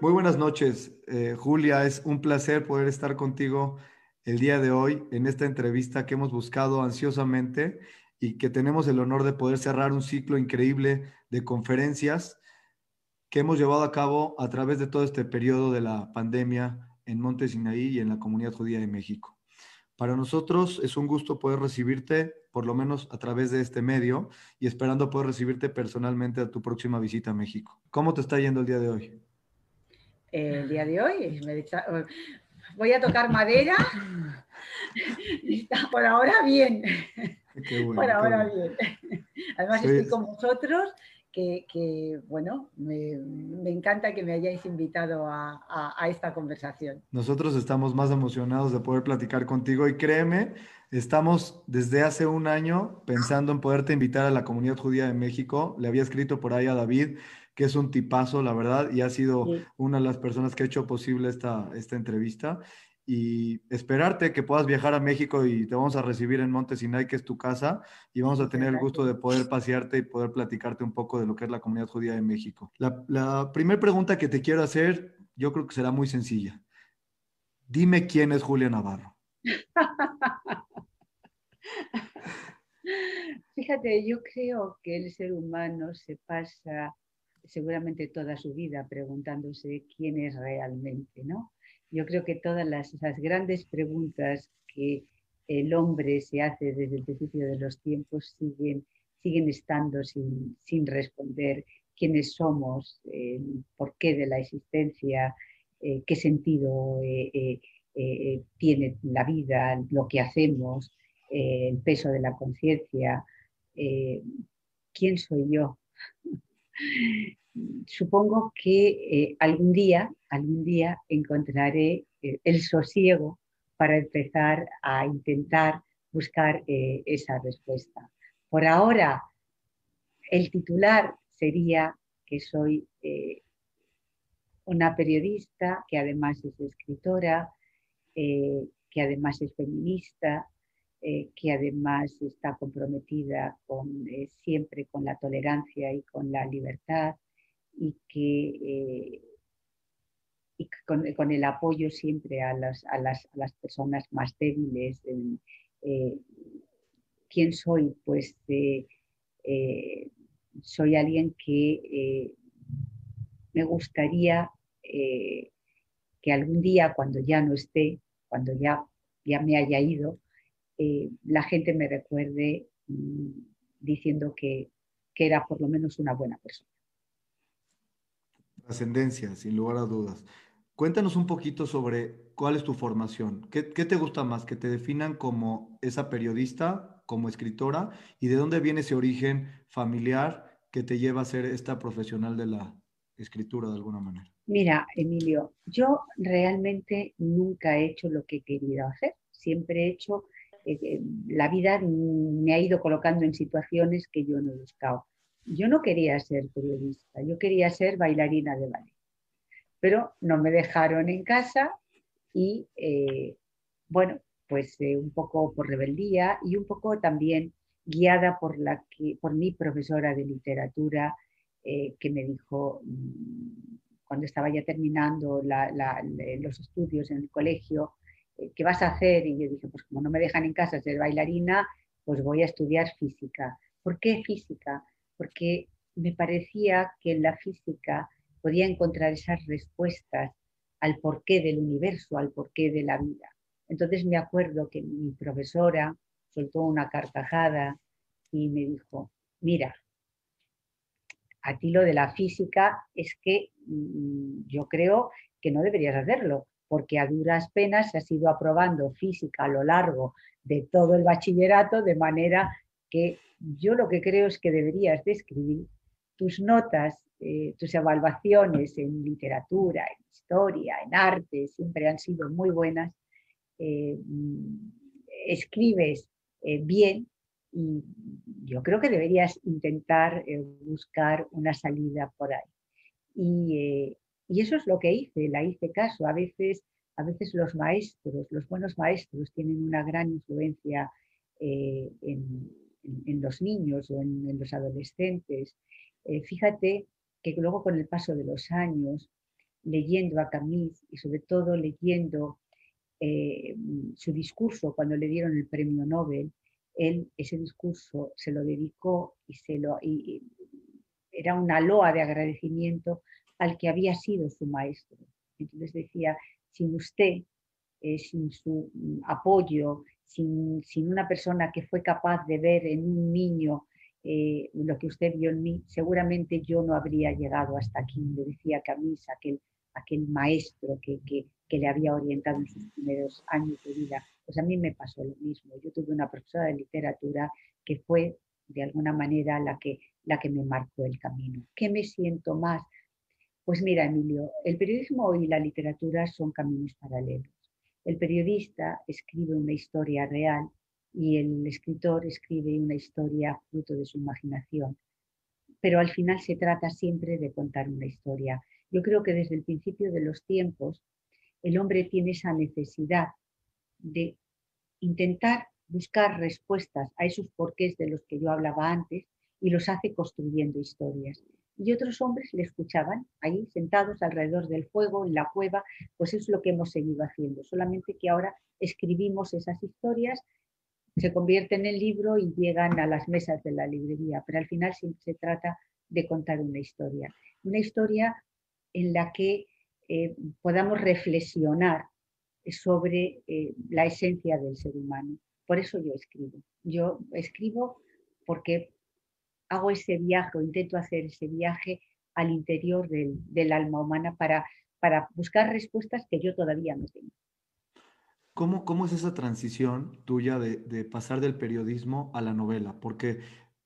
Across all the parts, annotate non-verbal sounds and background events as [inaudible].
Muy buenas noches, eh, Julia. Es un placer poder estar contigo el día de hoy en esta entrevista que hemos buscado ansiosamente y que tenemos el honor de poder cerrar un ciclo increíble de conferencias que hemos llevado a cabo a través de todo este periodo de la pandemia en Monte Sinaí y en la comunidad judía de México. Para nosotros es un gusto poder recibirte, por lo menos a través de este medio, y esperando poder recibirte personalmente a tu próxima visita a México. ¿Cómo te está yendo el día de hoy? El día de hoy. voy a tocar madera. [laughs] Por ahora bien. Por ahora bien. Además estoy con vosotros, que, bueno, me, encanta que me hayáis invitado a, a, esta conversación. Nosotros estamos más emocionados de poder platicar contigo y créeme, estamos desde hace un año pensando en poderte invitar a la comunidad judía de México. Le había escrito por ahí a David que es un tipazo, la verdad, y ha sido una de las personas que ha hecho posible esta, esta entrevista. Y esperarte que puedas viajar a México y te vamos a recibir en Monte Sinai, que es tu casa, y vamos a tener el gusto de poder pasearte y poder platicarte un poco de lo que es la comunidad judía de México. La, la primera pregunta que te quiero hacer, yo creo que será muy sencilla. Dime quién es Julia Navarro. [laughs] Fíjate, yo creo que el ser humano se pasa seguramente toda su vida preguntándose quién es realmente, ¿no? Yo creo que todas las, grandes preguntas que el hombre se hace desde el principio de los tiempos siguen, siguen estando sin, sin responder quiénes somos, el porqué de la existencia, eh, qué sentido eh, eh, tiene la vida, lo que hacemos, el peso de la conciencia, quién soy yo. Supongo que eh, algún día, algún día encontraré eh, el sosiego para empezar a intentar buscar eh, esa respuesta. Por ahora, el titular sería que soy una periodista que además es escritora, que además es feminista, que además está comprometida con, siempre con la tolerancia y con la libertad, y que eh, y con, el apoyo siempre a las, a las, a las personas más débiles. Eh, ¿Quién soy? Pues eh, soy alguien que me gustaría que algún día, cuando ya no esté, cuando ya, ya me haya ido, la gente me recuerde mm, diciendo que, que era por lo menos una buena persona. Trascendencia, sin lugar a dudas. Cuéntanos un poquito sobre cuál es tu formación. ¿Qué, te gusta más? ¿Que te definan como esa periodista, como escritora? ¿Y de dónde viene ese origen familiar que te lleva a ser esta profesional de la escritura de alguna manera? Mira, Emilio, yo realmente nunca he hecho lo que he querido hacer. Siempre he hecho, eh, eh, la vida me ha ido colocando en situaciones que yo no he buscado. Yo no quería ser periodista, yo quería ser bailarina de ballet, pero no me dejaron en casa y eh, bueno, pues eh, un poco por rebeldía y un poco también guiada por, la que, por mi profesora de literatura eh, que me dijo mm, cuando estaba ya terminando los estudios en el colegio, ¿qué vas a hacer? Y yo dije, pues como no me dejan en casa ser bailarina, pues voy a estudiar física. ¿Por qué física? porque me parecía que en la física podía encontrar esas respuestas al porqué del universo, al porqué de la vida. Entonces me acuerdo que mi profesora soltó una carcajada y me dijo, mira, a ti lo de la física es que mm, yo creo que no deberías hacerlo, porque a duras penas se ha ido aprobando física a lo largo de todo el bachillerato, de manera que yo lo que creo es que deberías de escribir tus notas, eh, tus evaluaciones en literatura, en historia, en arte, siempre han sido muy buenas. Eh, escribes eh, bien y yo creo que deberías intentar buscar una salida por ahí. Y, y, eso es lo que hice, la hice caso. A veces, a veces los maestros, los buenos maestros tienen una gran influencia en, en, los niños o en, los adolescentes. Eh, fíjate que luego con el paso de los años, leyendo a Camus y sobre todo leyendo eh, su discurso cuando le dieron el premio Nobel, él ese discurso se lo dedicó y, se lo, y era una loa de agradecimiento al que había sido su maestro. Entonces decía, sin usted, eh, sin su mm, apoyo, sin, una persona que fue capaz de ver en un niño eh, lo que usted vio en mí, seguramente yo no habría llegado hasta aquí. Le decía Camisa, aquel, maestro que, le había orientado en sus primeros años de vida. Pues a mí me pasó lo mismo. Yo tuve una profesora de literatura que fue de alguna manera la que me marcó el camino. ¿Qué me siento más? Pues mira, Emilio, el periodismo y la literatura son caminos paralelos. El periodista escribe una historia real y el escritor escribe una historia fruto de su imaginación. Pero al final se trata siempre de contar una historia. Yo creo que desde el principio de los tiempos el hombre tiene esa necesidad de intentar buscar respuestas a esos porqués de los que yo hablaba antes y los hace construyendo historias y otros hombres le escuchaban ahí sentados alrededor del fuego, en la cueva, pues es lo que hemos seguido haciendo, solamente que ahora escribimos esas historias, se convierten en libro y llegan a las mesas de la librería, pero al final siempre se trata de contar una historia, una historia en la que eh, podamos reflexionar sobre eh, la esencia del ser humano. Por eso yo escribo. Yo escribo porque hago ese viaje o intento hacer ese viaje al interior del, alma humana para, buscar respuestas que yo todavía no tengo. ¿Cómo, ¿Cómo, es esa transición tuya de, pasar del periodismo a la novela? Porque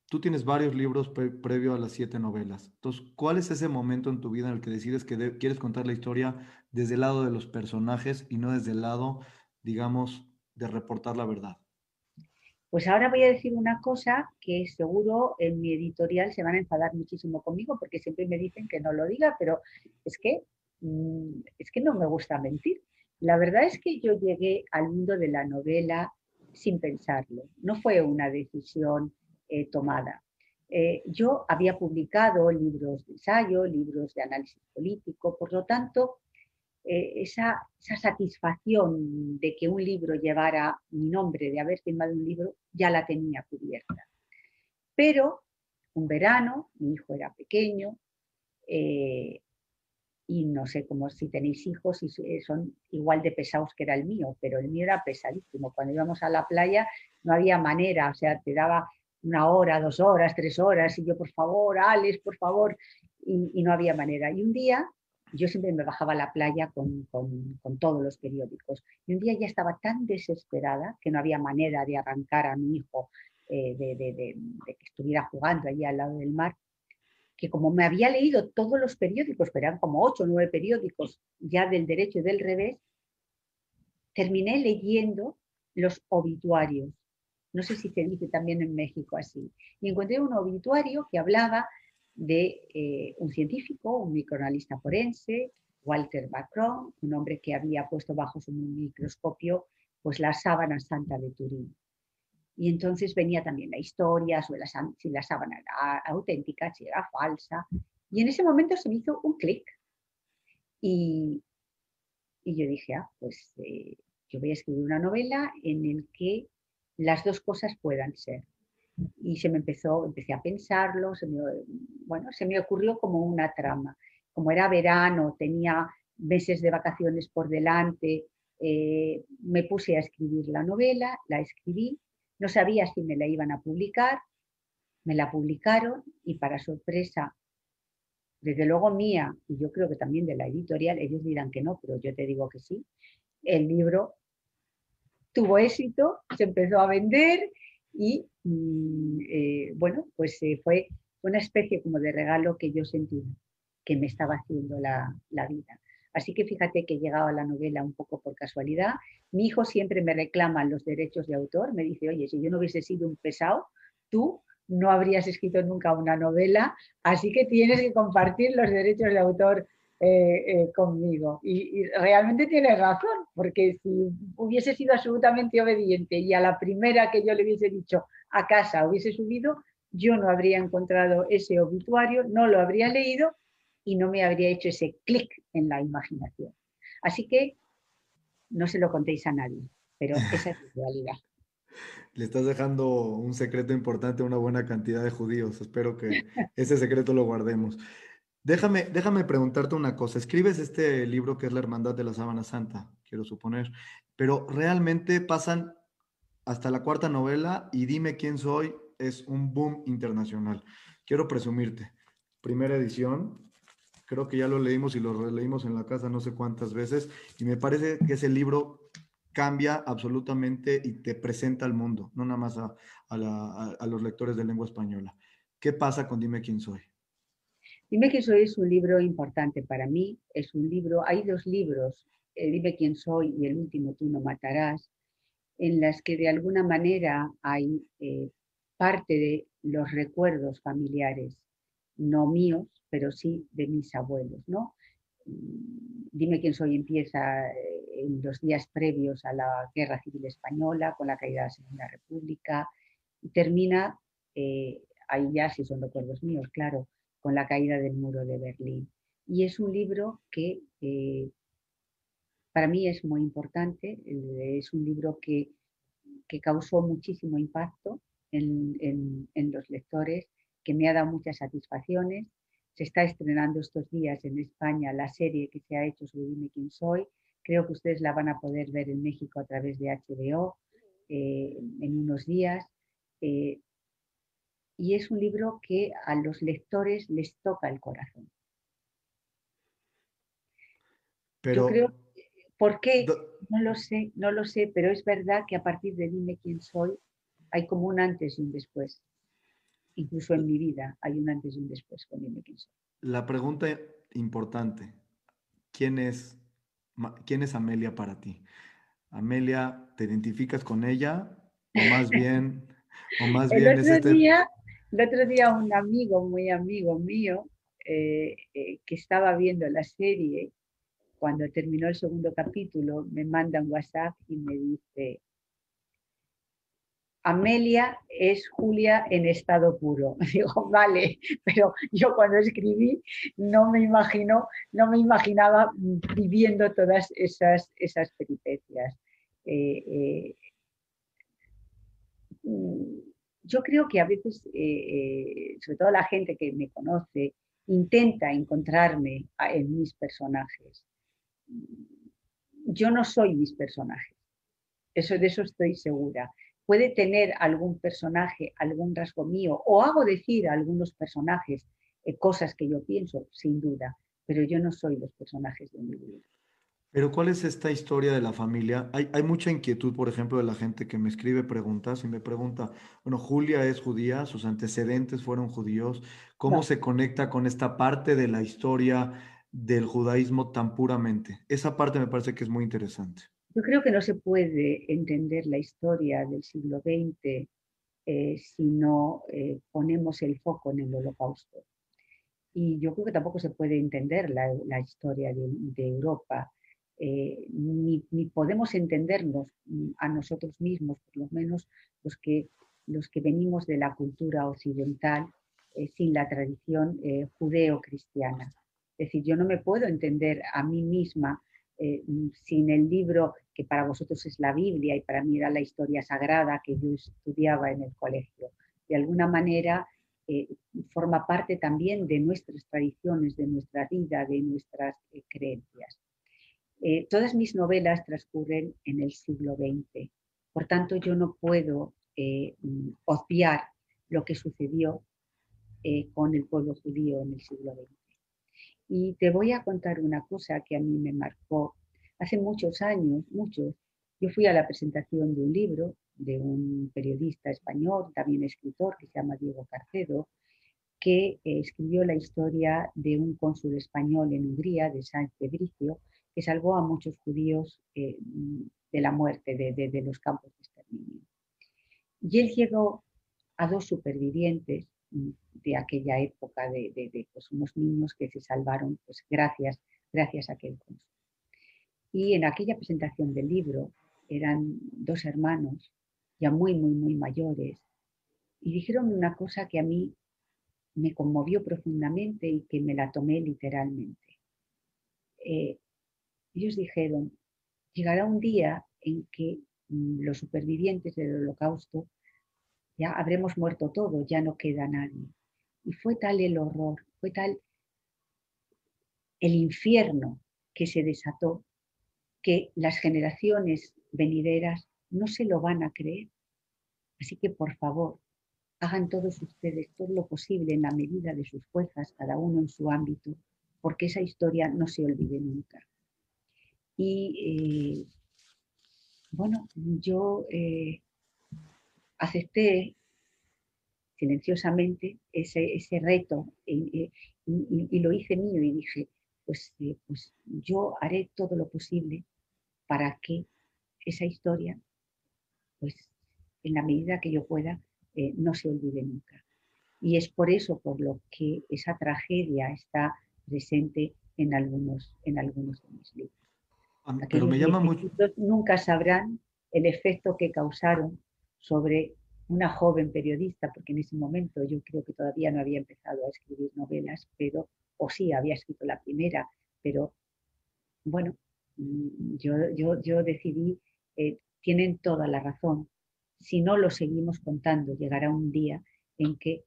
tú tienes varios libros previo a las siete novelas. Entonces, ¿cuál es ese momento en tu vida en el que decides que quieres contar la historia desde el lado de los personajes y no desde el lado, digamos, de reportar la verdad? Pues ahora voy a decir una cosa que seguro en mi editorial se van a enfadar muchísimo conmigo porque siempre me dicen que no lo diga, pero es que, mm, es que no me gusta mentir. La verdad es que yo llegué al mundo de la novela sin pensarlo, no fue una decisión eh, tomada. Eh, yo había publicado libros de ensayo, libros de análisis político, por lo tanto, eh, esa, satisfacción de que un libro llevara mi nombre, de haber firmado un libro, ya la tenía cubierta. Pero un verano, mi hijo era pequeño, eh, y no sé cómo si tenéis hijos y son igual de pesados que era el mío, pero el mío era pesadísimo. Cuando íbamos a la playa no había manera, o sea, te daba una hora, dos horas, tres horas, y yo, por favor, Alex, por favor, y no había manera. Y un día yo siempre me bajaba a la playa con, todos los periódicos. Y un día ya estaba tan desesperada que no había manera de arrancar a mi hijo eh, de, que estuviera jugando allí al lado del mar, que como me había leído todos los periódicos, pero eran como ocho o nueve periódicos ya del derecho y del revés, terminé leyendo los obituarios. No sé si se dice también en México así. Y encontré un obituario que hablaba de eh, un científico, un microanalista forense, Walter Bacron, un hombre que había puesto bajo su microscopio pues, la sábana santa de Turín. Y entonces venía también la historia si la sábana era auténtica, si era falsa. Y en ese momento se me hizo un clic. Y, y, yo dije, ah, pues eh, yo voy a escribir una novela en el que las dos cosas puedan ser y se me empezó, empecé a pensarlo, se me, bueno, se me ocurrió como una trama. Como era verano, tenía meses de vacaciones por delante, eh, me puse a escribir la novela, la escribí, no sabía si me la iban a publicar, me la publicaron y para sorpresa, desde luego mía, y yo creo que también de la editorial, ellos dirán que no, pero yo te digo que sí, el libro tuvo éxito, se empezó a vender y mm, eh, bueno, pues eh, fue una especie como de regalo que yo sentí que me estaba haciendo la, vida. Así que fíjate que he llegado a la novela un poco por casualidad. Mi hijo siempre me reclama los derechos de autor, me dice, oye, si yo no hubiese sido un pesado, tú no habrías escrito nunca una novela, así que tienes que compartir los derechos de autor eh, eh, conmigo. Y, realmente tiene razón, porque si hubiese sido absolutamente obediente y a la primera que yo le hubiese dicho a casa hubiese subido, yo no habría encontrado ese obituario, no lo habría leído y no me habría hecho ese clic en la imaginación. Así que no se lo contéis a nadie, pero [laughs] esa es la realidad. Le estás dejando un secreto importante a una buena cantidad de judíos. Espero que [laughs] ese secreto lo guardemos. Déjame, déjame preguntarte una cosa. Escribes este libro que es La Hermandad de la Sábana Santa, quiero suponer, pero realmente pasan hasta la cuarta novela y Dime quién soy es un boom internacional. Quiero presumirte. Primera edición, creo que ya lo leímos y lo releímos en la casa no sé cuántas veces y me parece que ese libro cambia absolutamente y te presenta al mundo, no nada más a, los lectores de lengua española. ¿Qué pasa con Dime quién soy? Dime quién soy es un libro importante para mí, es un libro, hay dos libros, eh, Dime quién soy y el último Tú no matarás, en las que de alguna manera hay eh, parte de los recuerdos familiares, no míos, pero sí de mis abuelos, ¿no? Mm, Dime quién soy empieza eh, en los días previos a la Guerra Civil Española, con la caída de la Segunda República, y termina, ahí ya si son recuerdos míos, claro, con la caída del muro de Berlín. Y es un libro que eh, para mí es muy importante, es un libro que, que causó muchísimo impacto en, en, los lectores, que me ha dado muchas satisfacciones. Se está estrenando estos días en España la serie que se ha hecho sobre Dime quién soy, Creo que ustedes la van a poder ver en México a través de HBO eh, en unos días. Eh, y es un libro que a los lectores les toca el corazón. Pero, Yo creo, ¿por qué? No lo sé, no lo sé, pero es verdad que a partir de Dime quién soy hay como un antes y un después. Incluso en mi vida hay un antes y un después con Dime quién soy. La pregunta importante, ¿quién es ¿quién es Amelia para ti? Amelia, ¿te identificas con ella? O más [laughs] bien, o más el bien este día, El otro día un amigo, muy amigo mío, eh, eh, que estaba viendo la serie, cuando terminó el segundo capítulo, me manda un WhatsApp y me dice, Amelia es Julia en estado puro. [laughs] Digo, vale, [laughs] pero yo cuando escribí no me imagino, no me imaginaba viviendo todas esas, esas peripecias. Eh, mm, yo creo que a veces, eh, sobre todo la gente que me conoce, intenta encontrarme en mis personajes. Yo no soy mis personajes. Eso, de eso estoy segura puede tener algún personaje, algún rasgo mío, o hago decir a algunos personajes eh, cosas que yo pienso, sin duda, pero yo no soy los personajes de mi vida. Pero ¿cuál es esta historia de la familia? Hay, hay, mucha inquietud, por ejemplo, de la gente que me escribe preguntas y me pregunta, bueno, Julia es judía, sus antecedentes fueron judíos, ¿cómo se conecta con esta parte de la historia del judaísmo tan puramente? Esa parte me parece que es muy interesante. Yo creo que no se puede entender la historia del siglo XX eh, si no eh, ponemos el foco en el holocausto. Y yo creo que tampoco se puede entender la, historia de, Europa, eh, ni, podemos entendernos a nosotros mismos, por lo menos los que, los que venimos de la cultura occidental sin la tradición judeo-cristiana. Es decir, yo no me puedo entender a mí misma eh, sin el libro que para vosotros es la Biblia y para mí era la historia sagrada que yo estudiaba en el colegio. De alguna manera eh, forma parte también de nuestras tradiciones, de nuestra vida, de nuestras eh, todas mis novelas transcurren en el siglo XX, por tanto yo no puedo obviar lo que sucedió con el pueblo judío en el siglo XX. Y te voy a contar una cosa que a mí me marcó hace muchos años, muchos. Yo fui a la presentación de un libro de un periodista español, también escritor, que se llama Diego Carcedo, que eh, escribió la historia de un cónsul español en Hungría, de Sánchez de Bricio, que salvó a muchos judíos eh, de la muerte, de, de los campos de exterminio. Y él llegó a dos supervivientes de aquella época de, pues, unos niños que se salvaron pues, gracias, gracias a aquel curso. Y en aquella presentación del libro eran dos hermanos, ya muy, muy, muy mayores, y dijeron una cosa que a mí me conmovió profundamente y que me la tomé literalmente. Eh, ellos dijeron, llegará un día en que mm, los supervivientes del holocausto ya habremos muerto todos, ya no queda nadie. Y fue tal el horror, fue tal el infierno que se desató que las generaciones venideras no se lo van a creer. Así que por favor, hagan todos ustedes todo lo posible en la medida de sus fuerzas, cada uno en su ámbito, porque esa historia no se olvide nunca. Y eh, bueno, yo eh, acepté silenciosamente ese, reto eh, y, lo hice mío y dije, pues, pues yo haré todo lo posible para que esa historia, pues en la medida que yo pueda, no se olvide nunca. Y es por eso por lo que esa tragedia está presente en algunos, en algunos de mis libros. Pero me llama mucho. Nunca sabrán el efecto que causaron sobre una joven periodista, porque en ese momento yo creo que todavía no había empezado a escribir novelas, pero, o sí, había escrito la primera, pero bueno, mm, yo, yo, yo decidí, eh, tienen toda la razón, si no lo seguimos contando, llegará un día en que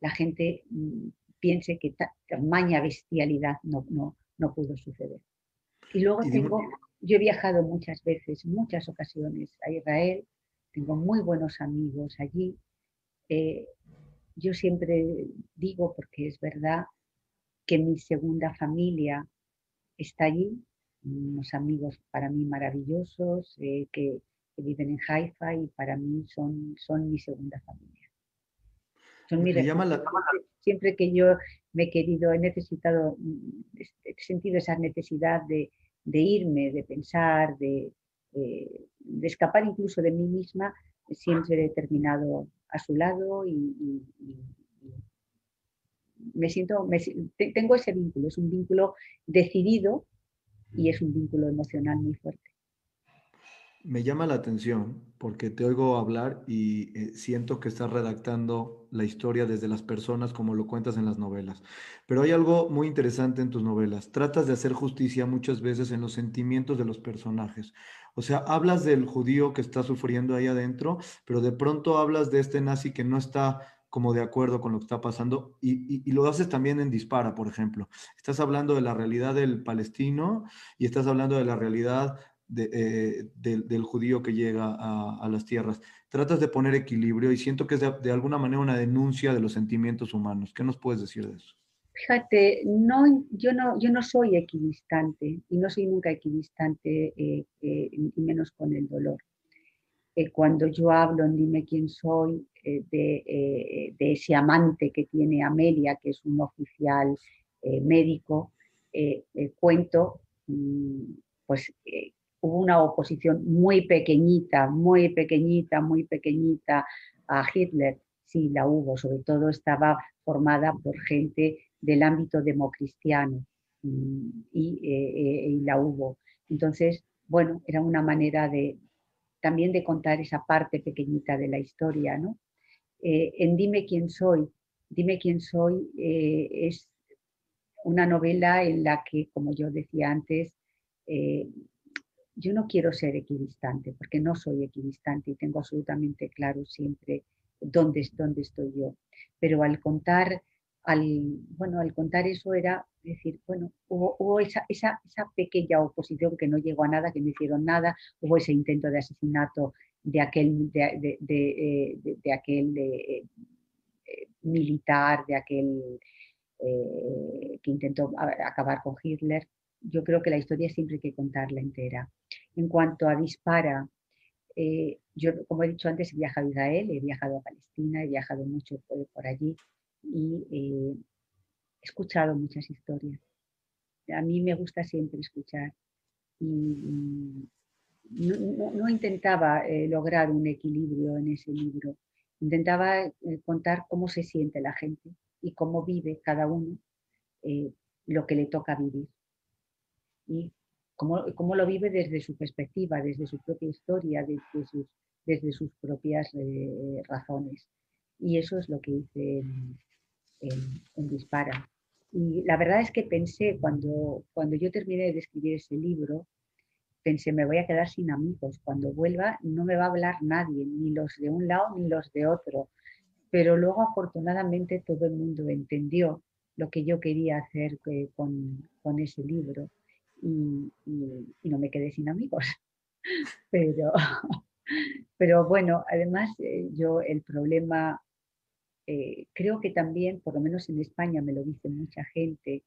la gente mm, piense que tamaña bestialidad no, no, no pudo suceder. Y luego tengo, yo he viajado muchas veces, muchas ocasiones a Israel, tengo muy buenos amigos allí. Eh, yo siempre digo, porque es verdad, que mi segunda familia está allí, unos amigos para mí maravillosos, eh, que que viven en Haifa y para mí son, son mi segunda familia. Son mi Siempre que yo me he querido, he necesitado, he sentido esa necesidad de, irme, de pensar, de, de, escapar incluso de mí misma, siempre he terminado a su lado y, me siento, tengo ese vínculo, es un vínculo decidido y es un vínculo emocional muy fuerte me llama la atención porque te oigo hablar y eh, siento que estás redactando la historia desde las personas como lo cuentas en las novelas. Pero hay algo muy interesante en tus novelas. Tratas de hacer justicia muchas veces en los sentimientos de los personajes. O sea, hablas del judío que está sufriendo ahí adentro, pero de pronto hablas de este nazi que no está como de acuerdo con lo que está pasando y, y, lo haces también en Dispara, por ejemplo. Estás hablando de la realidad del palestino y estás hablando de la realidad eh, del judío que llega a, las tierras. Tratas de poner equilibrio y siento que es de, alguna manera una denuncia de los sentimientos humanos. ¿Qué nos puedes decir de eso? Fíjate, no, yo, no, yo no soy equidistante y no soy nunca equidistante, eh, eh, y menos con el dolor. cuando yo hablo en Dime quién soy, de, de, ese amante que tiene Amelia, que es un oficial médico, cuento mm, pues hubo una oposición muy pequeñita, muy pequeñita, muy pequeñita a Hitler. Sí, la hubo, sobre todo estaba formada por gente del ámbito democristiano y, eh, eh, la hubo. Entonces, bueno, era una manera de también de contar esa parte pequeñita de la historia, ¿no? Eh, en Dime quién soy, Dime quién soy es una novela en la que, como yo decía antes, yo no quiero ser equidistante, porque no soy equidistante y tengo absolutamente claro siempre dónde, dónde estoy yo. Pero al contar, al, bueno, al contar eso era decir, bueno, hubo, esa, pequeña oposición que no llegó a nada, que no hicieron nada, hubo ese intento de asesinato de aquel, de, de, aquel eh, militar, de aquel eh, que intentó acabar con Hitler yo creo que la historia siempre hay que contarla entera. En cuanto a Dispara, eh, yo, como he dicho antes, he viajado a Israel, he viajado a Palestina, he viajado mucho por, allí y eh, he escuchado muchas historias. A mí me gusta siempre escuchar y no, intentaba eh, lograr un equilibrio en ese libro, intentaba contar cómo se siente la gente y cómo vive cada uno lo que le toca vivir y cómo, lo vive desde su perspectiva, desde su propia historia, desde sus, desde sus propias eh, razones. Y eso es lo que hice en, Dispara. Y la verdad es que pensé, cuando, cuando yo terminé de escribir ese libro, pensé, me voy a quedar sin amigos. Cuando vuelva no me va a hablar nadie, ni los de un lado ni los de otro. Pero luego afortunadamente todo el mundo entendió lo que yo quería hacer eh, con, con ese libro y, no me quedé sin amigos. [laughs] Pero, [laughs] pero bueno, además eh, yo el problema, eh, creo que también, por lo menos en España me lo dice mucha gente,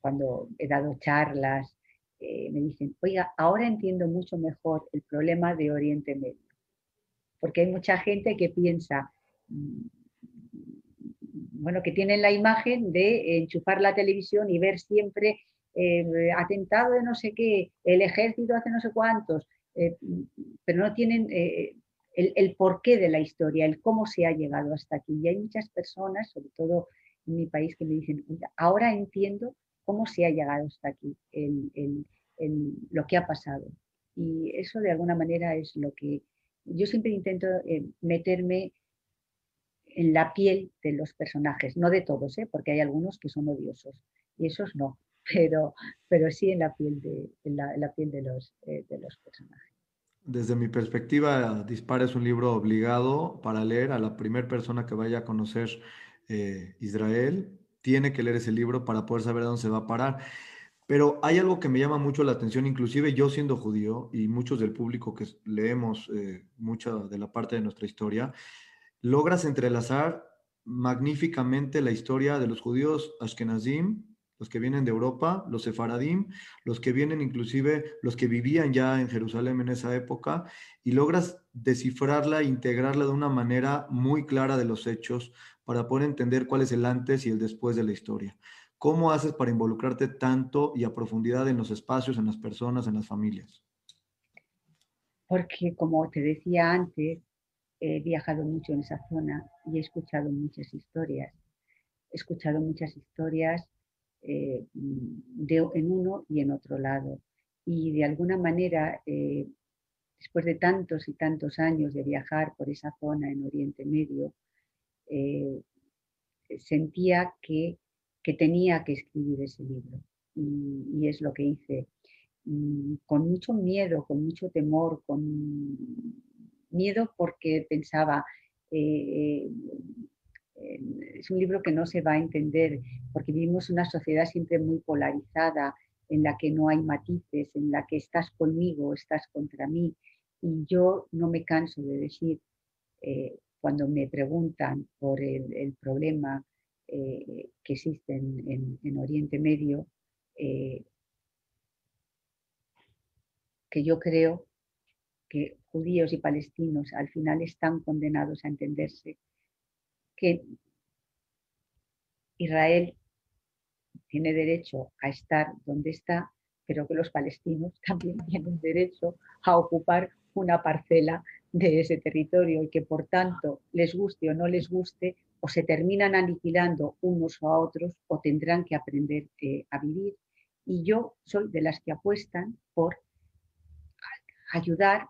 cuando he dado charlas, me dicen, oiga, ahora entiendo mucho mejor el problema de Oriente Medio. Porque hay mucha gente que piensa, mm, bueno, que tienen la imagen de enchufar la televisión y ver siempre eh, atentado de no sé qué, el ejército hace no sé cuántos, eh, pero no tienen eh, el, porqué de la historia, el cómo se ha llegado hasta aquí. Y hay muchas personas, sobre todo en mi país, que me dicen, ahora entiendo cómo se ha llegado hasta aquí, lo que ha pasado. Y eso de alguna manera es lo que yo siempre intento meterme en la piel de los personajes, no de todos, ¿eh? porque hay algunos que son odiosos y esos no, pero, pero sí en la piel de, la, piel de, los, eh, de los personajes. Desde mi perspectiva, Dispara es un libro obligado para leer a la primera persona que vaya a conocer eh, Israel. Tiene que leer ese libro para poder saber dónde se va a parar. Pero hay algo que me llama mucho la atención, inclusive yo siendo judío y muchos del público que leemos mucha de la parte de nuestra historia, logras entrelazar magníficamente la historia de los judíos ashkenazim, los que vienen de Europa, los sefaradim, los que vienen inclusive, los que vivían ya en Jerusalén en esa época, y logras descifrarla e integrarla de una manera muy clara de los hechos para poder entender cuál es el antes y el después de la historia. ¿Cómo haces para involucrarte tanto y a profundidad en los espacios, en las personas, en las familias? Porque como te decía antes, he viajado mucho en esa zona y he escuchado muchas historias. He escuchado muchas historias eh, de, en uno y en otro lado. Y de alguna manera, eh, después de tantos y tantos años de viajar por esa zona en Oriente Medio, eh, sentía que, que, tenía que escribir ese libro. Y, y es lo que hice. Mm, con mucho miedo, con mucho temor, con miedo porque pensaba, eh, es un libro que no se va a entender, porque vivimos una sociedad siempre muy polarizada, en la que no hay matices, en la que estás conmigo, estás contra mí. Y yo no me canso de decir, eh, cuando me preguntan por el, problema que existe en, en, Oriente Medio, que yo creo que judíos y palestinos al final están condenados a entenderse, que Israel tiene derecho a estar donde está, pero que los palestinos [laughs] también tienen derecho a ocupar una parcela de ese territorio y que por tanto les guste o no les guste, o se terminan aniquilando unos a otros o tendrán que aprender eh, a vivir. Y yo soy de las que apuestan por ayudar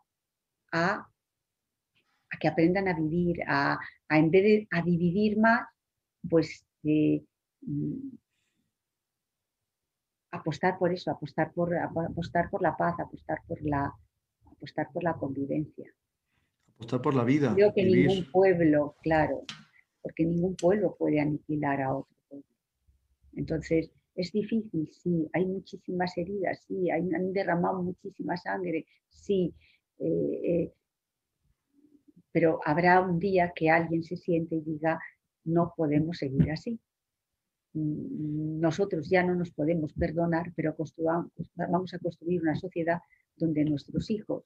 a, que aprendan a vivir, a, en vez de a dividir más, pues eh, mm, apostar por eso, apostar por, apostar por la paz, apostar por la, apostar por la convivencia. Apostar por la vida. Creo que ningún pueblo, claro, porque ningún pueblo puede aniquilar a otro pueblo. Entonces, es difícil, sí, hay muchísimas heridas, sí, hay, han derramado muchísima sangre, sí, eh, eh, pero habrá un día que alguien se siente y diga, no podemos seguir así. Mm, nosotros ya no nos podemos perdonar, pero vamos a construir una sociedad donde nuestros hijos,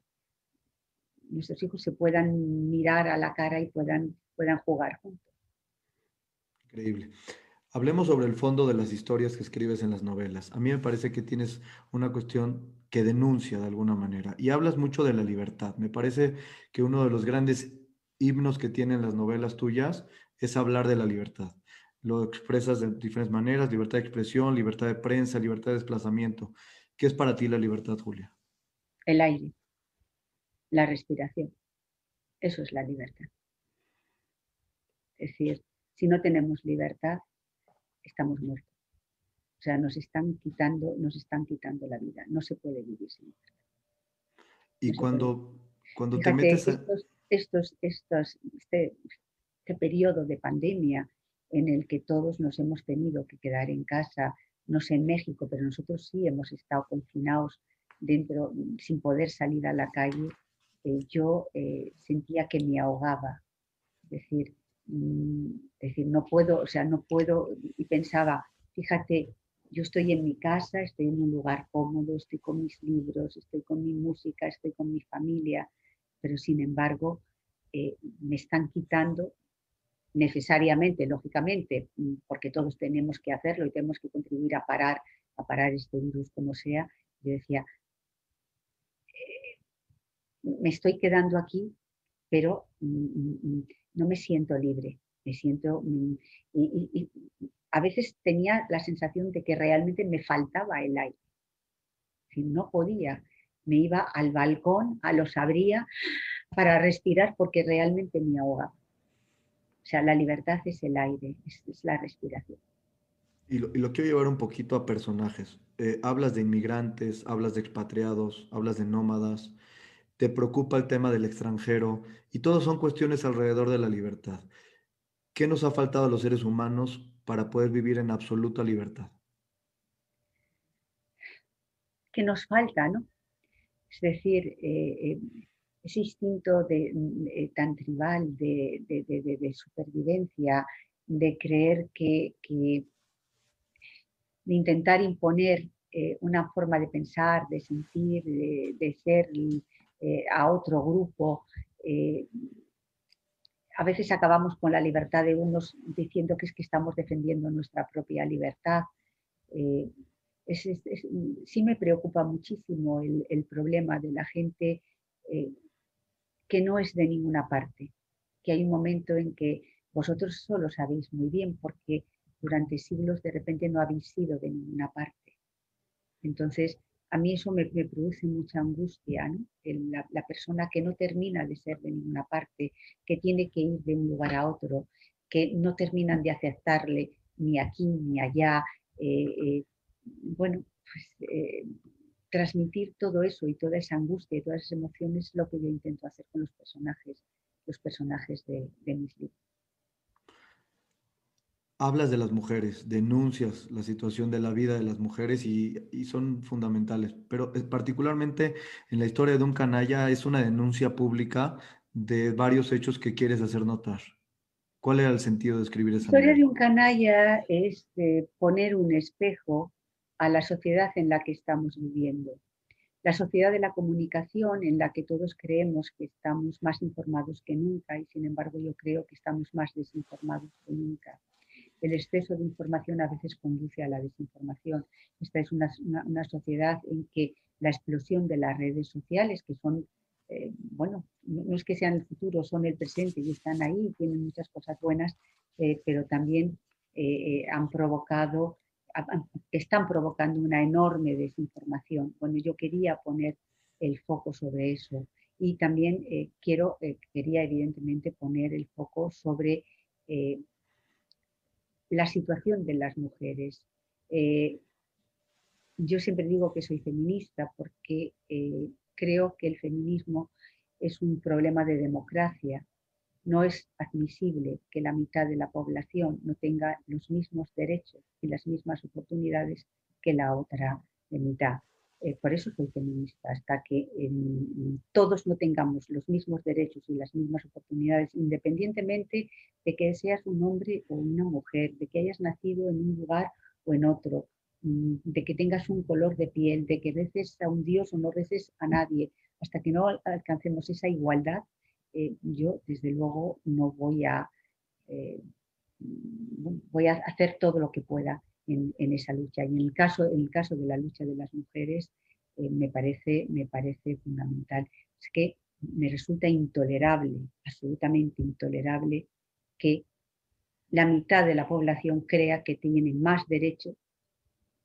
nuestros hijos se puedan mirar a la cara y puedan, puedan jugar juntos. Increíble. Hablemos sobre el fondo de las historias que escribes en las novelas. A mí me parece que tienes una cuestión que denuncia de alguna manera y hablas mucho de la libertad. Me parece que uno de los grandes himnos que tienen las novelas tuyas es hablar de la libertad. Lo expresas de diferentes maneras, libertad de expresión, libertad de prensa, libertad de desplazamiento. ¿Qué es para ti la libertad, Julia? El aire, la respiración. Eso es la libertad. Es decir, Si no tenemos libertad, estamos muertos. O sea, nos están quitando, nos están quitando la vida. No se puede vivir sin libertad. Y cuando, cuando te metes estos, estos, estos, este, este periodo de pandemia en el que todos nos hemos tenido que quedar en casa, no sé en México, pero nosotros sí hemos estado confinados dentro, sin poder salir a la calle, eh, yo eh, sentía que me ahogaba. Es decir, mm, decir, no puedo, o sea, no puedo, y pensaba, fíjate, yo estoy en mi casa, estoy en un lugar cómodo, estoy con mis libros, estoy con mi música, estoy con mi familia, pero sin embargo eh, me están quitando necesariamente, lógicamente, mm, porque todos tenemos que hacerlo y tenemos que contribuir a parar, a parar este virus como sea, yo decía, eh, me estoy quedando aquí, pero mm, mm, no me siento libre, me siento... Y, a veces tenía la sensación de que realmente me faltaba el aire. Si no podía, me iba al balcón, a los abría para respirar porque realmente me ahogaba. O sea, la libertad es el aire, es, la respiración. Y lo, quiero llevar un poquito a personajes. Eh, hablas de inmigrantes, hablas de expatriados, hablas de nómadas, te preocupa el tema del extranjero y todos son cuestiones alrededor de la libertad. ¿Qué nos ha faltado a los seres humanos para poder vivir en absoluta libertad? ¿Qué nos falta, ¿no? Es decir, eh, eh, ese instinto de, eh, tan tribal de, supervivencia, de creer que, de intentar imponer una forma de pensar, de sentir, de, ser eh, a otro grupo. a veces acabamos con la libertad de unos diciendo que es que estamos defendiendo nuestra propia libertad. sí me preocupa muchísimo el, el problema de la gente que no es de ninguna parte, que hay un momento en que vosotros solo sabéis muy bien porque durante siglos de repente no habéis sido de ninguna parte. Entonces, a mí eso me, produce mucha angustia, la, persona que no termina de ser de ninguna parte, que tiene que ir de un lugar a otro, que no terminan de aceptarle ni aquí ni allá. Eh, eh, bueno, pues eh, transmitir todo eso y toda esa angustia y todas esas emociones es lo que yo intento hacer con los personajes, los personajes de, mis libros. Hablas de las mujeres, denuncias la situación de la vida de las mujeres y, son fundamentales, pero eh, particularmente en la historia de un canalla es una denuncia pública de varios hechos que quieres hacer notar. ¿Cuál era el sentido de escribir esa? La historia de un canalla es poner un espejo a la sociedad en la que estamos viviendo. La sociedad de la comunicación en la que todos creemos que estamos más informados que nunca y sin embargo yo creo que estamos más desinformados que nunca. El exceso de información a veces conduce a la desinformación. Esta es una, sociedad en que la explosión de las redes sociales, que son, eh, bueno, no es que sean el futuro, son el presente y están ahí, tienen muchas cosas buenas, eh, pero también eh, han provocado están provocando una enorme desinformación. Bueno, yo quería poner el foco sobre eso y también quiero, quería evidentemente poner el foco sobre la situación de las mujeres. yo siempre digo que soy feminista porque creo que el feminismo es un problema de democracia no es admisible que la mitad de la población no tenga los mismos derechos y las mismas oportunidades que la otra mitad. Eh, por eso soy feminista, hasta que todos no tengamos los mismos derechos y las mismas oportunidades, independientemente de que seas un hombre o una mujer, de que hayas nacido en un lugar o en otro, mm, de que tengas un color de piel, de que reces a un Dios o no reces a nadie, hasta que no alcancemos esa igualdad, eh, yo desde luego no voy a, eh, voy a hacer todo lo que pueda en, esa lucha. Y en el caso, en el caso de la lucha de las mujeres, eh, me, parece, me parece fundamental. Es que me resulta intolerable, absolutamente intolerable, que la mitad de la población crea que tiene más derecho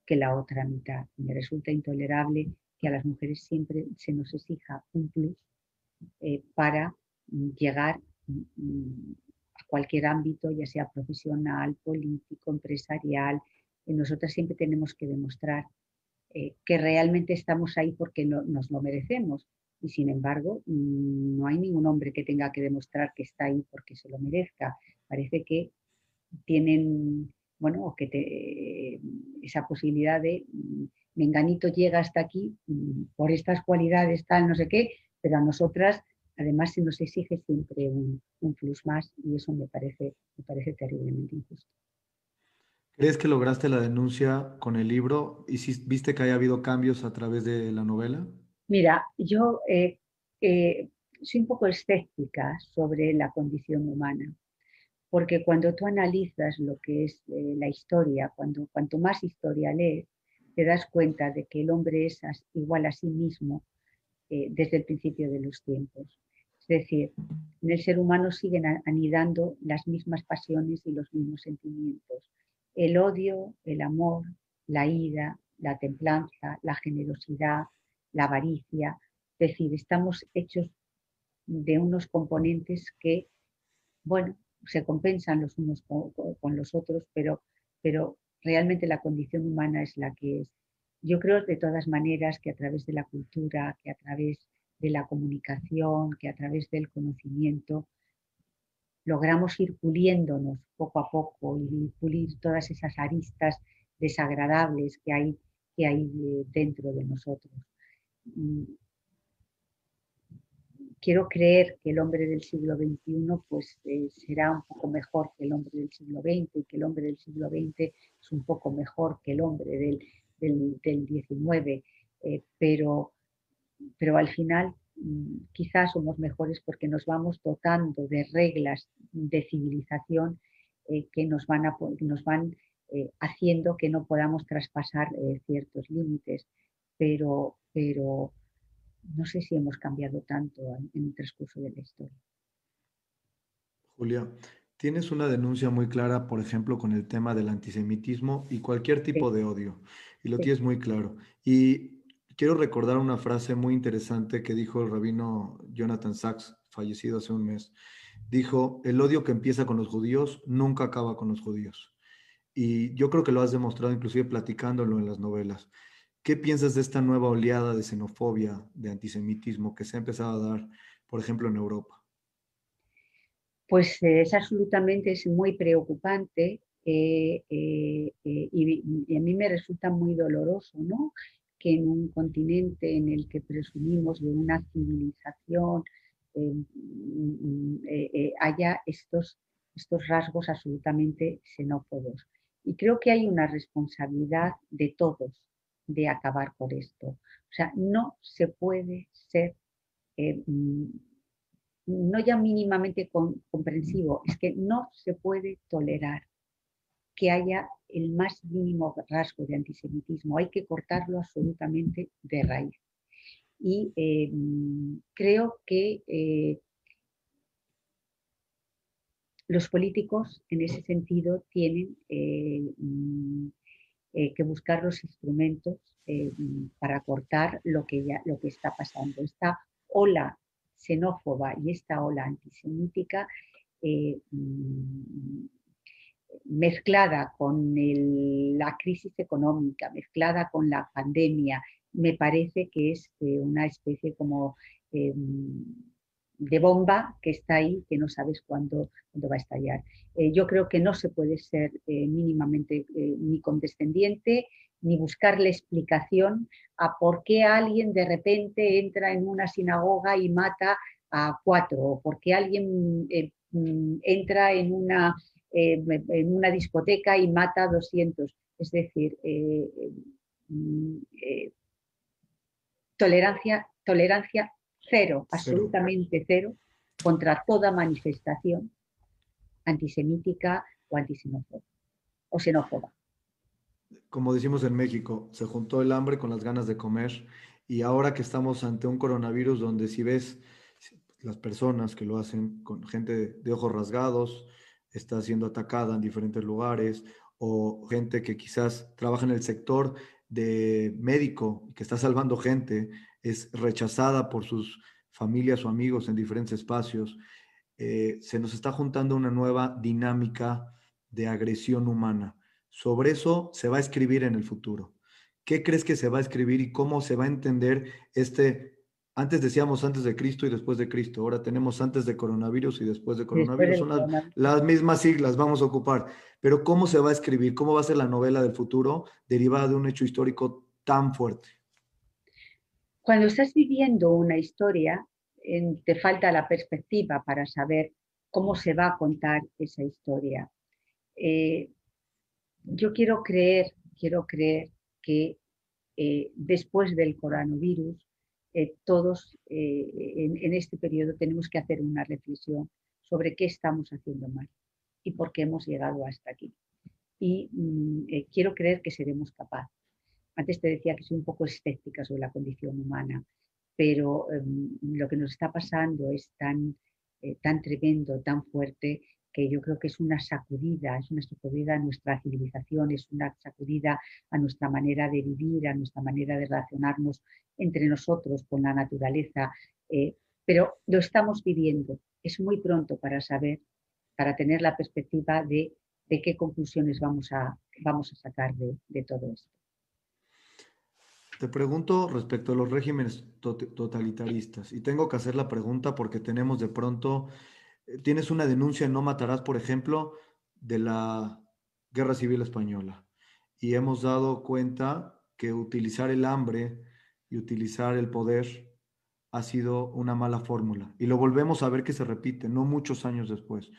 que la otra mitad. Me resulta intolerable que a las mujeres siempre se nos exija un plus para llegar mm, a cualquier ámbito, ya sea profesional, político, empresarial. Y nosotras siempre tenemos que demostrar eh, que realmente estamos ahí porque nos lo merecemos. Y sin embargo, no hay ningún hombre que tenga que demostrar que está ahí porque se lo merezca. Parece que tienen, bueno, o que esa posibilidad de mm, Menganito llega hasta aquí mm, por estas cualidades, tal, no sé qué, pero a nosotras además se nos exige siempre un, plus más y eso me parece, me parece terriblemente injusto. ¿Crees que lograste la denuncia con el libro y viste que haya habido cambios a través de la novela? Mira, yo eh, eh, soy un poco escéptica sobre la condición humana, porque cuando tú analizas lo que es eh, la historia, cuando cuanto más historia lees, te das cuenta de que el hombre es igual a sí mismo desde el principio de los tiempos. Es decir, en el ser humano siguen anidando las mismas pasiones y los mismos sentimientos. El odio, el amor, la ira, la templanza, la generosidad, la avaricia. Es decir, estamos hechos de unos componentes que, bueno, se compensan los unos con, los otros, pero, pero realmente la condición humana es la que es. Yo creo de todas maneras que a través de la cultura, que a través de la comunicación, que a través del conocimiento logramos ir puliéndonos poco a poco y pulir todas esas aristas desagradables que hay, que hay dentro de nosotros. Quiero creer que el hombre del siglo XXI pues, eh, será un poco mejor que el hombre del siglo XX y que el hombre del siglo XX es un poco mejor que el hombre del, del, del XIX, eh, pero pero al final quizás somos mejores porque nos vamos dotando de reglas de civilización eh, que nos van, nos van eh, haciendo que no podamos traspasar eh, ciertos límites, pero, pero no sé si hemos cambiado tanto en, el transcurso de la historia. Julia, tienes una denuncia muy clara, por ejemplo, con el tema del antisemitismo y cualquier tipo de odio, y lo tienes muy claro. Y quiero recordar una frase muy interesante que dijo el rabino Jonathan Sachs, fallecido hace un mes. Dijo, el odio que empieza con los judíos nunca acaba con los judíos. Y yo creo que lo has demostrado inclusive platicándolo en las novelas. ¿Qué piensas de esta nueva oleada de xenofobia, de antisemitismo que se ha empezado a dar, por ejemplo, en Europa? Pues eh, es absolutamente es muy preocupante eh, eh, y, y, a mí me resulta muy doloroso, ¿no? Que en un continente en el que presumimos de una civilización eh, mm, eh, eh, haya estos, estos rasgos absolutamente xenófobos. Y creo que hay una responsabilidad de todos de acabar con esto. O sea, no se puede ser, mm, no ya mínimamente comprensivo, es que no se puede tolerar que haya el más mínimo rasgo de antisemitismo. Hay que cortarlo absolutamente de raíz. Y eh, creo que eh, los políticos en ese sentido tienen eh, mm, que buscar los instrumentos para cortar lo que, ya, lo que está pasando. Esta ola xenófoba y esta ola antisemítica mm, mezclada con la crisis económica, mezclada con la pandemia, me parece que es eh, una especie como eh, de bomba que está ahí, que no sabes cuándo, va a estallar. Eh, yo creo que no se puede ser mínimamente ni condescendiente, ni buscarle explicación a por qué alguien de repente entra en una sinagoga y mata a cuatro, o por qué alguien mm, entra en una eh, en una discoteca y mata a 200. Es decir, eh, eh, tolerancia, tolerancia cero, absolutamente cero, contra toda manifestación antisemítica o antisemófoba o xenófoba. Como decimos en México, se juntó el hambre con las ganas de comer y ahora que estamos ante un coronavirus donde si ves las personas que lo hacen con gente de ojos rasgados, está siendo atacada en diferentes lugares o gente que quizás trabaja en el sector de médico que está salvando gente es rechazada por sus familias o amigos en diferentes espacios. eh, se nos está juntando una nueva dinámica de agresión humana. Sobre eso se va a escribir en el futuro. ¿Qué crees que se va a escribir y cómo se va a entender este, antes decíamos antes de Cristo y después de Cristo, ahora tenemos antes de coronavirus y después de coronavirus, son las, las, mismas siglas, vamos a ocupar, pero ¿cómo se va a escribir? ¿Cómo va a ser la novela del futuro derivada de un hecho histórico tan fuerte? Cuando estás viviendo una historia, te falta la perspectiva para saber cómo se va a contar esa historia. Eh, yo quiero creer, quiero creer que eh, después del coronavirus, eh, todos en, este periodo tenemos que hacer una reflexión sobre qué estamos haciendo mal y por qué hemos llegado hasta aquí. Y mm, quiero creer que seremos capaces. Antes te decía que soy un poco escéptica sobre la condición humana, pero em, lo que nos está pasando es tan, eh, tan tremendo, tan fuerte, que yo creo que es una sacudida, es una sacudida a nuestra civilización, es una sacudida a nuestra manera de vivir, a nuestra manera de relacionarnos entre nosotros con la naturaleza, eh, pero lo estamos viviendo. Es muy pronto para saber, para tener la perspectiva de, de qué conclusiones vamos a, vamos a sacar de, de todo esto. Te pregunto respecto a los regímenes totalitaristas y tengo que hacer la pregunta porque tenemos de pronto, tienes una denuncia en No Matarás, por ejemplo, de la Guerra Civil Española y hemos dado cuenta que utilizar el hambre y utilizar el poder ha sido una mala fórmula y lo volvemos a ver que se repite, no muchos años después.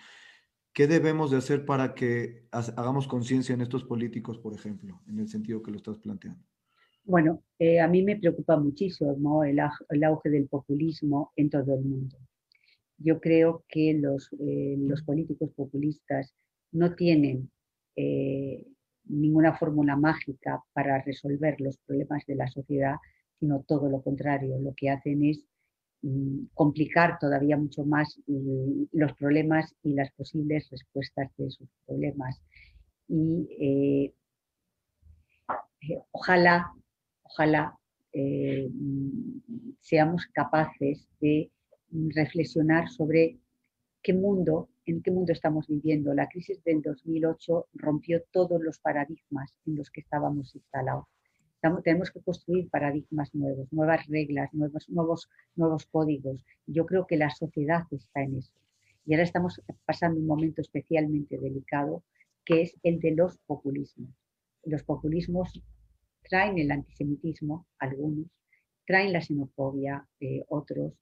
¿Qué debemos de hacer para que hagamos conciencia en estos políticos, por ejemplo, en el sentido que lo estás planteando? Bueno, eh, a mí me preocupa muchísimo el, auge del populismo en todo el mundo. Yo creo que los, eh, políticos populistas no tienen eh, ninguna fórmula mágica para resolver los problemas de la sociedad, sino todo lo contrario. Lo que hacen es mm, complicar todavía mucho más mm, los problemas y las posibles respuestas de esos problemas. Y ojalá ojalá eh, seamos capaces de reflexionar sobre qué mundo, en qué mundo estamos viviendo. La crisis del 2008 rompió todos los paradigmas en los que estábamos instalados. tenemos que construir paradigmas nuevos, nuevas reglas, nuevos, nuevos, nuevos códigos. Yo creo que la sociedad está en eso. Y ahora estamos pasando un momento especialmente delicado, que es el de los populismos. Los populismos traen el antisemitismo, algunos, traen la xenofobia, eh, otros,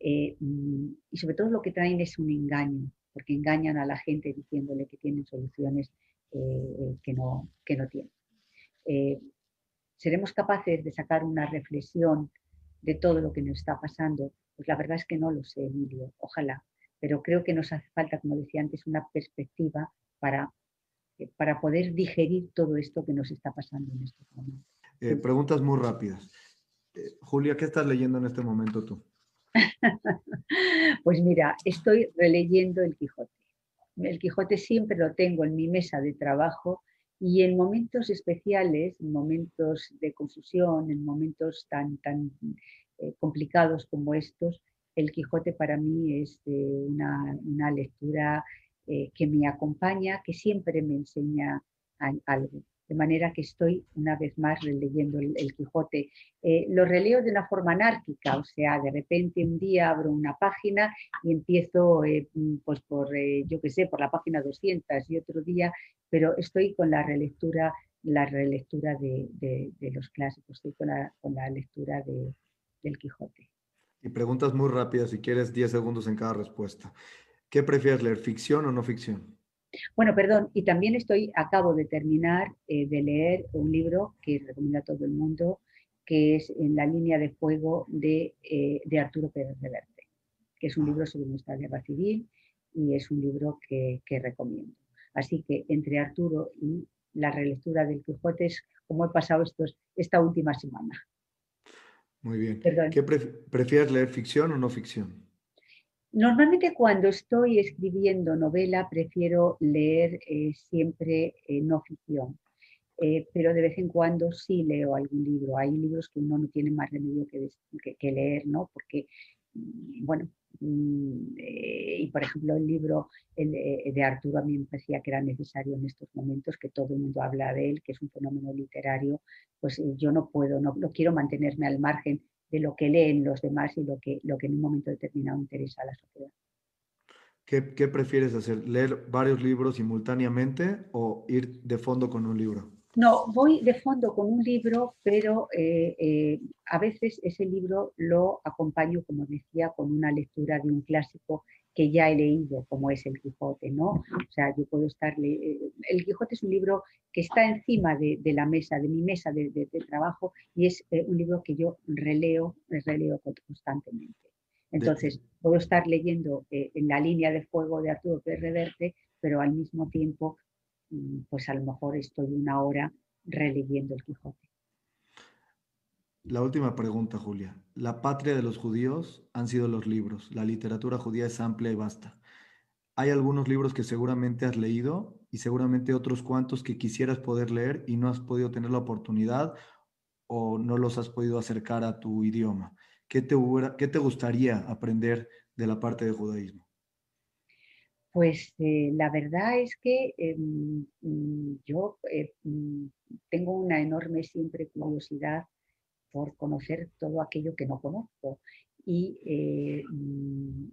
eh, mm, y sobre todo lo que traen es un engaño, porque engañan a la gente diciéndole que tienen soluciones eh, que, no, que no tienen. ¿Seremos capaces de sacar una reflexión de todo lo que nos está pasando? Pues la verdad es que no lo sé, Emilio, ojalá, pero creo que nos hace falta, como decía antes, una perspectiva para para poder digerir todo esto que nos está pasando en estos momentos. Eh, preguntas muy rápidas. Eh, Julia, ¿qué estás leyendo en este momento tú? [laughs] pues mira, estoy releyendo El Quijote. El Quijote siempre lo tengo en mi mesa de trabajo y en momentos especiales, en momentos de confusión, en momentos tan, tan eh, complicados como estos, El Quijote para mí es una, una lectura eh, que me acompaña, que siempre me enseña algo. De manera que estoy una vez más releyendo el, Quijote. Eh, lo releo de una forma anárquica, o sea, de repente un día abro una página y empiezo, eh, pues por, yo qué sé, por la página 200 y otro día, pero estoy con la relectura, la relectura de, los clásicos, estoy con la, con la lectura del Quijote. Y preguntas muy rápidas, si quieres 10 segundos en cada respuesta. ¿Qué prefieres leer, ficción o no ficción? Bueno, perdón, y también estoy, acabo de terminar eh, de leer un libro que recomiendo a todo el mundo, que es En la línea de fuego de, eh, Arturo Pérez Reverte, que es un libro sobre nuestra guerra civil y es un libro que, recomiendo. Así que entre Arturo y la relectura del Quijote es como he pasado estos, esta última semana. Muy bien. ¿Qué prefieres leer, ficción o no ficción? Normalmente cuando estoy escribiendo novela prefiero leer eh, siempre eh, no ficción, eh, pero de vez en cuando sí leo algún libro. Hay libros que uno no tiene más remedio que, leer, ¿no? porque bueno, mm, y por ejemplo el libro de Arturo a mí me parecía que era necesario en estos momentos, que todo el mundo habla de él, que es un fenómeno literario, pues yo no puedo, no, no quiero mantenerme al margen de lo que leen los demás y lo que, lo que en un momento determinado interesa a la sociedad. ¿Qué, ¿Qué, prefieres hacer? ¿Leer varios libros simultáneamente o ir de fondo con un libro? No, voy de fondo con un libro, pero eh, eh, a veces ese libro lo acompaño, como decía, con una lectura de un clásico que ya he leído, como es El Quijote, ¿no? O sea, yo puedo estar... Eh, el Quijote es un libro que está encima de, la mesa, de mi mesa de, trabajo, y es eh, un libro que yo releo, releo constantemente. Entonces, puedo estar leyendo en la línea de fuego de Arturo Pérez Reverte, pero al mismo tiempo, pues a lo mejor estoy una hora releyendo el Quijote. La última pregunta, Julia. La patria de los judíos han sido los libros. La literatura judía es amplia y vasta. Hay algunos libros que seguramente has leído y seguramente otros cuantos que quisieras poder leer y no has podido tener la oportunidad o no los has podido acercar a tu idioma. ¿Qué te, qué te gustaría aprender de la parte de judaísmo? Pues eh, la verdad es que em, mm, yo eh, mm, tengo una enorme siempre curiosidad por conocer todo aquello que no conozco. Y eh, mm,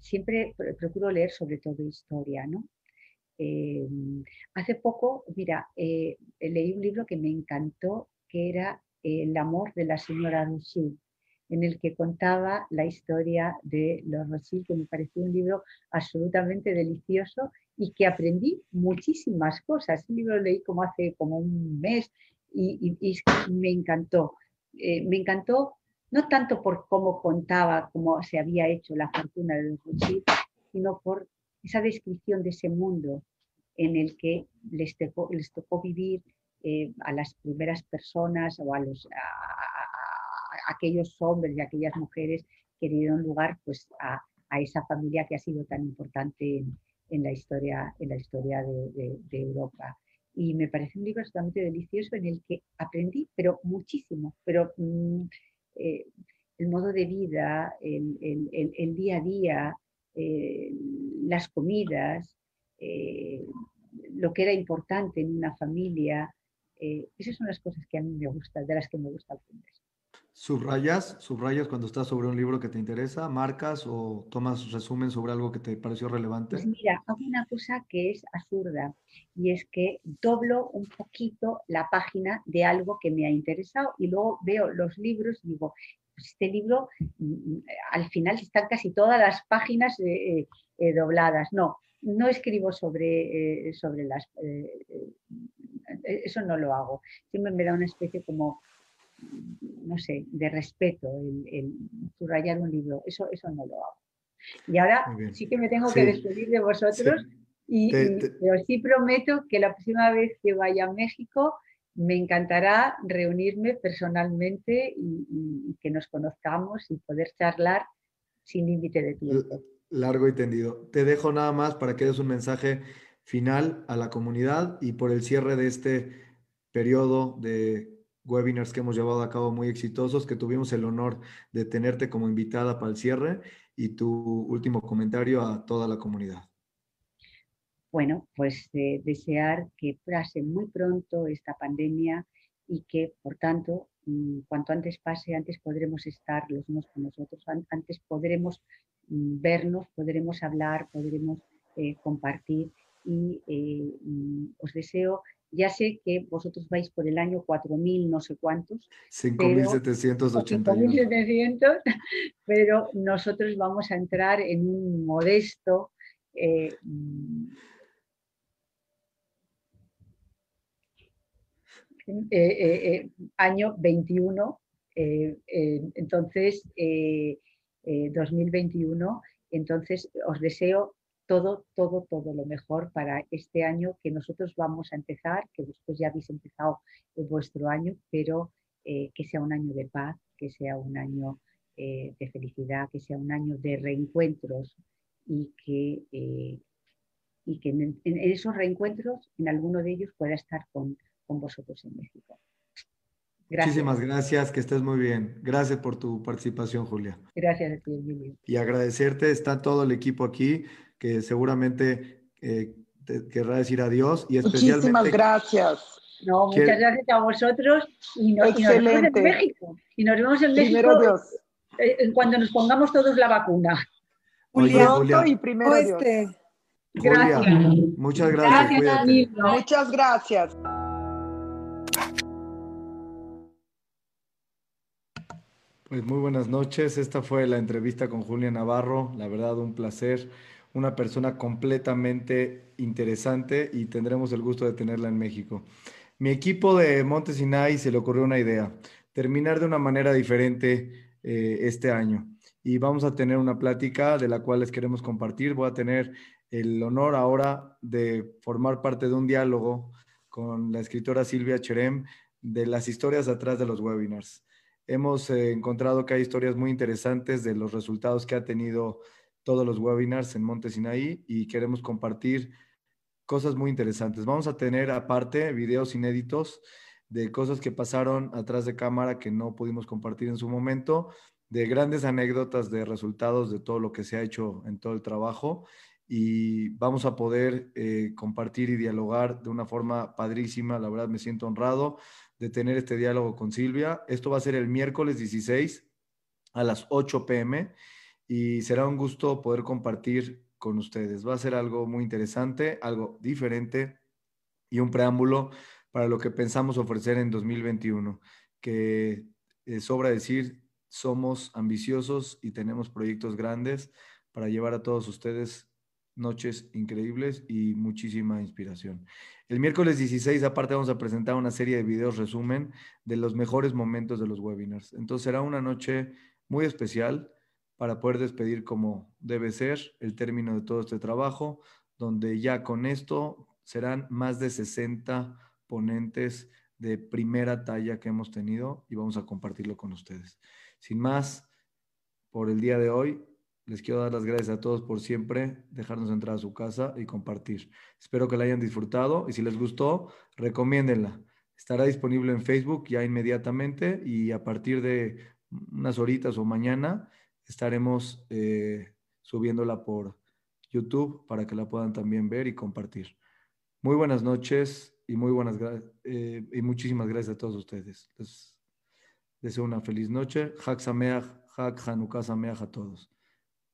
siempre procuro leer sobre todo historia, ¿no? Eh, hace poco, mira, leí un libro que me encantó, que era El amor de la señora Rothschild, en el que contaba la historia de los Rothschild, que me pareció un libro absolutamente delicioso y que aprendí muchísimas cosas. El libro lo leí como hace como un mes y me encantó. Eh, me encantó, no tanto por cómo contaba cómo se había hecho la fortuna de Don sino por esa descripción de ese mundo en el que les tocó, les tocó vivir eh, a las primeras personas o a, los, aquellos hombres y aquellas mujeres que dieron lugar pues, a, esa familia que ha sido tan importante en, la historia, en la historia de Europa y me parece un libro absolutamente delicioso en el que aprendí, pero muchísimo, pero mm, eh, el modo de vida, el, día a día, eh, las comidas, eh, lo que era importante en una familia, esas son las cosas que a mí me gustan, de las que me gusta aprender. ¿Subrayas, subrayas cuando estás sobre un libro que te interesa? ¿Marcas o tomas resumen sobre algo que te pareció relevante? Pues mira, hago una cosa que es absurda y es que doblo un poquito la página de algo que me ha interesado y luego veo los libros y digo, pues este libro mm, al final están casi todas las páginas eh, eh, dobladas. No, no escribo sobre, eh, sobre las... eso no lo hago. Siempre me da una especie como no sé, de respeto, el, subrayar un libro. Eso, eso no lo hago. Y ahora sí que me tengo que despedir de vosotros, y, pero sí prometo que la próxima vez que vaya a México me encantará reunirme personalmente y, que nos conozcamos y poder charlar sin límite de tiempo. Largo y tendido. Te dejo nada más para que des un mensaje final a la comunidad y por el cierre de este periodo de webinars que hemos llevado a cabo muy exitosos, que tuvimos el honor de tenerte como invitada para el cierre y tu último comentario a toda la comunidad. Bueno, pues eh, desear que pase muy pronto esta pandemia y que, por tanto, mm, cuanto antes pase, antes podremos estar los unos con los otros, antes podremos mm, vernos, podremos hablar, podremos eh, compartir y eh, mm, os deseo ya sé que vosotros vais por el año 4.000 no sé cuántos. 5.780. [laughs] pero nosotros vamos a entrar en un modesto eh, eh, eh, año 21. entonces, 2021. Entonces, os deseo todo, todo, todo lo mejor para este año que nosotros vamos a empezar, que después ya habéis empezado vuestro año, pero eh, que sea un año de paz, que sea un año eh, de felicidad, que sea un año de reencuentros y que, eh, y que en, esos reencuentros, en alguno de ellos, pueda estar con, con vosotros en México. Muchísimas gracias, que estés muy bien. Gracias por tu participación, Julia. Gracias a ti, Emilio. Y agradecerte, está todo el equipo aquí, que seguramente eh, te querrá decir adiós. Y especialmente, Muchísimas gracias. No, muchas gracias a vosotros y, nos vemos en México. Y nos vemos en México Dios. Eh, cuando nos pongamos todos la vacuna. Julia, Julia. y primero Dios. Gracias. muchas gracias. gracias Muchas gracias. Pues muy buenas noches. Esta fue la entrevista con Julia Navarro. La verdad, un placer. Una persona completamente interesante y tendremos el gusto de tenerla en México. Mi equipo de Monte Sinai se le ocurrió una idea, terminar de una manera diferente eh, este año. Y vamos a tener una plática de la cual les queremos compartir. Voy a tener el honor ahora de formar parte de un diálogo con la escritora Silvia Cherem de las historias atrás de los webinars. Hemos eh, encontrado que hay historias muy interesantes de los resultados que ha tenido todos los webinars en Monte y queremos compartir cosas muy interesantes. Vamos a tener aparte videos inéditos de cosas que pasaron atrás de cámara que no pudimos compartir en su momento, de grandes anécdotas de resultados de todo lo que se ha hecho en todo el trabajo y vamos a poder eh, compartir y dialogar de una forma padrísima. La verdad me siento honrado de tener este diálogo con Silvia. Esto va a ser el miércoles 16 a las 8 pm y será un gusto poder compartir con ustedes. Va a ser algo muy interesante, algo diferente y un preámbulo para lo que pensamos ofrecer en 2021, que eh, sobra decir, somos ambiciosos y tenemos proyectos grandes para llevar a todos ustedes noches increíbles y muchísima inspiración. El miércoles 16, aparte, vamos a presentar una serie de videos resumen de los mejores momentos de los webinars. Entonces será una noche muy especial para poder despedir como debe ser el término de todo este trabajo, donde ya con esto serán más de 60 ponentes de primera talla que hemos tenido y vamos a compartirlo con ustedes. Sin más, por el día de hoy, les quiero dar las gracias a todos por siempre dejarnos entrar a su casa y compartir. Espero que la hayan disfrutado y si les gustó, recomiéndenla. Estará disponible en Facebook ya inmediatamente y a partir de unas horitas o mañana estaremos eh, subiéndola por YouTube para que la puedan también ver y compartir. Muy buenas noches y muy buenas eh, y muchísimas gracias a todos ustedes. Les deseo una feliz noche. Hak Sameach, Hak Hanukkah Sameach a todos.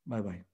Bye bye.